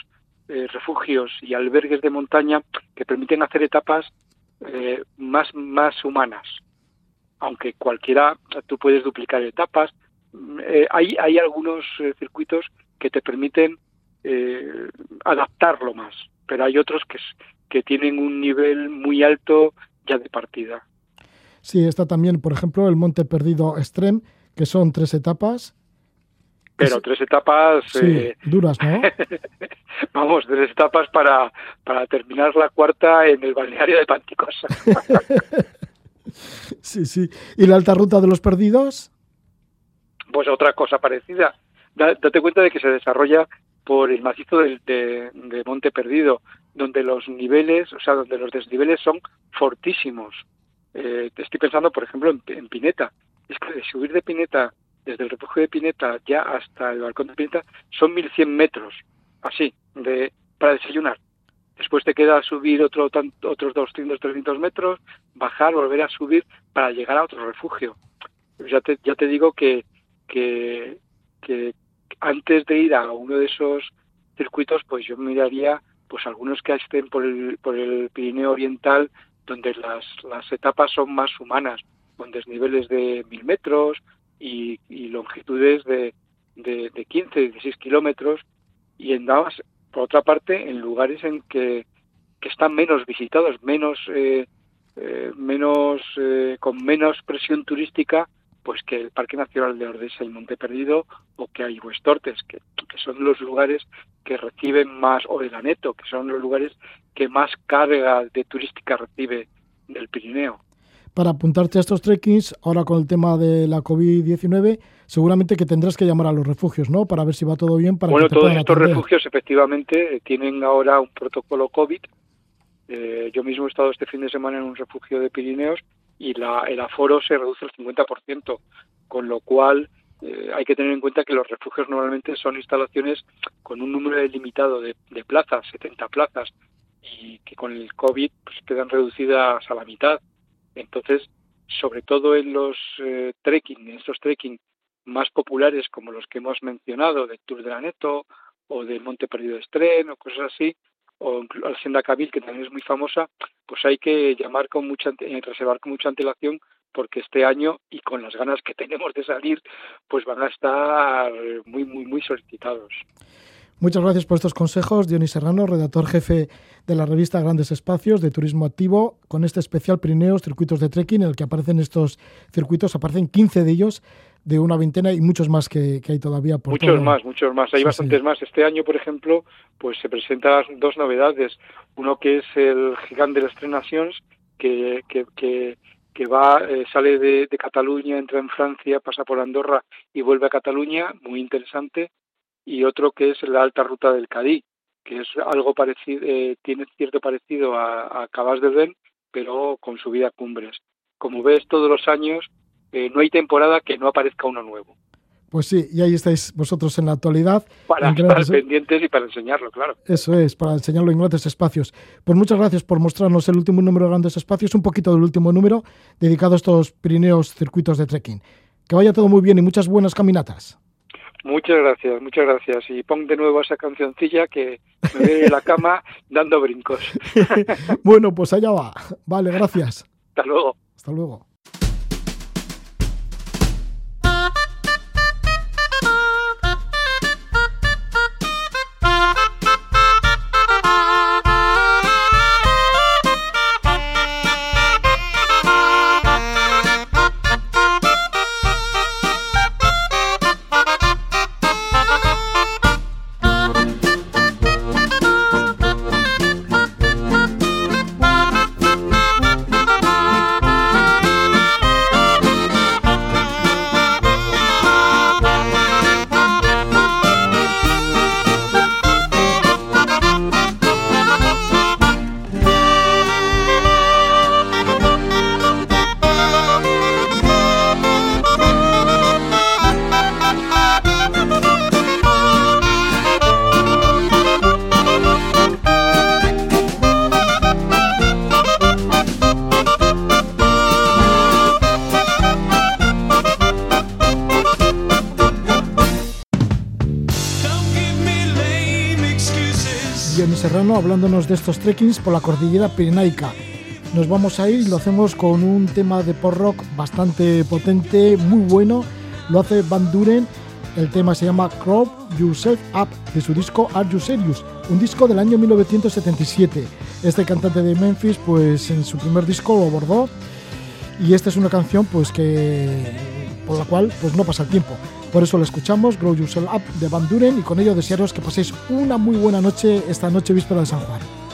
eh, refugios y albergues de montaña que permiten hacer etapas más, más humanas. Aunque cualquiera, tú puedes duplicar etapas, eh, hay, hay algunos eh, circuitos que te permiten eh, adaptarlo más, pero hay otros que, que tienen un nivel muy alto ya de partida. Sí, está también, por ejemplo, el Monte Perdido Extreme, que son tres etapas. Pero tres etapas... Sí, duras, ¿no? Vamos, tres etapas para, para terminar la cuarta en el balneario de Panticosa. sí, sí. ¿Y la alta ruta de los perdidos? Pues otra cosa parecida. date cuenta de que se desarrolla por el macizo de, Monte Perdido, donde los niveles, o sea, donde los desniveles son fortísimos. Eh, estoy pensando, por ejemplo, en, Pineta. Es que de subir de Pineta, desde el refugio de Pineta ya hasta el balcón de Pineta, son 1100 metros, así, de, para desayunar. Después te queda subir otro, otros 200, 300 metros, bajar, volver a subir para llegar a otro refugio. Ya te, ya te digo que que, que antes de ir a uno de esos circuitos, pues yo miraría pues algunos que estén por el, por el Pirineo Oriental, donde las, las etapas son más humanas, con desniveles de mil metros y, longitudes de, de, de 15, 16 kilómetros, y en por otra parte, en lugares en que, que están menos visitados, menos, eh, eh, menos eh, con menos presión turística pues que el Parque Nacional de Ordesa y Monte Perdido o que hay Huestortes, que, que son los lugares que reciben más, o el Aneto, que son los lugares que más carga de turística recibe del Pirineo. Para apuntarte a estos trekkings, ahora con el tema de la COVID-19, seguramente que tendrás que llamar a los refugios, ¿no? Para ver si va todo bien. Para bueno, que todos estos refugios efectivamente tienen ahora un protocolo COVID. Eh, yo mismo he estado este fin de semana en un refugio de Pirineos y la, el aforo se reduce al 50%, con lo cual eh, hay que tener en cuenta que los refugios normalmente son instalaciones con un número limitado de, plazas, 70 plazas, y que con el COVID pues, quedan reducidas a la mitad. Entonces, sobre todo en los eh, trekking, en estos trekking más populares como los que hemos mencionado, del Tour de la Neto o del Monte Perdido de Estren o cosas así, o al Senda Cabil, que también es muy famosa, pues hay que llamar con mucha, eh, reservar con mucha antelación porque este año y con las ganas que tenemos de salir, pues van a estar muy, muy, muy solicitados. Muchas gracias por estos consejos, Dionis Serrano, redactor jefe de la revista Grandes Espacios de Turismo Activo, con este especial Pirineos, circuitos de trekking, en el que aparecen estos circuitos, aparecen 15 de ellos de una veintena y muchos más que, hay todavía por Muchos más, muchos más. Hay bastantes más. Este año, por ejemplo, pues se presentan dos novedades. Uno que es el gigante de las tres naciones, que, que, que va, eh, sale de, de, Cataluña, entra en Francia, pasa por Andorra y vuelve a Cataluña, muy interesante, y otro que es la alta ruta del Cadí, que es algo parecido, eh, tiene cierto parecido a, a Cabas del Ben, pero con subida a cumbres. Como ves, todos los años eh, no hay temporada que no aparezca uno nuevo. Pues sí, y ahí estáis vosotros en la actualidad. Para estar pendientes y para enseñarlo, claro. Eso es, para enseñarlo en grandes espacios. Pues muchas gracias por mostrarnos el último número de grandes espacios, un poquito del último número dedicado a estos Pirineos circuitos de trekking. Que vaya todo muy bien y muchas buenas caminatas. Muchas gracias, muchas gracias. Y pon de nuevo esa cancioncilla que me ve en la cama dando brincos. bueno, pues allá va. Vale, gracias. Hasta luego. Hasta luego. De estos trekkings por la cordillera pirenaica. Nos vamos a ir y lo hacemos con un tema de pop rock bastante potente, muy bueno. Lo hace Van Duren. El tema se llama Crop Yourself Up de su disco Are You Serious, un disco del año 1977. Este cantante de Memphis, pues en su primer disco lo abordó y esta es una canción, pues que por la cual pues no pasa el tiempo. Por eso lo escuchamos, Grow Yourself Up de Van Duren y con ello desearos que paséis una muy buena noche esta noche víspera de San Juan.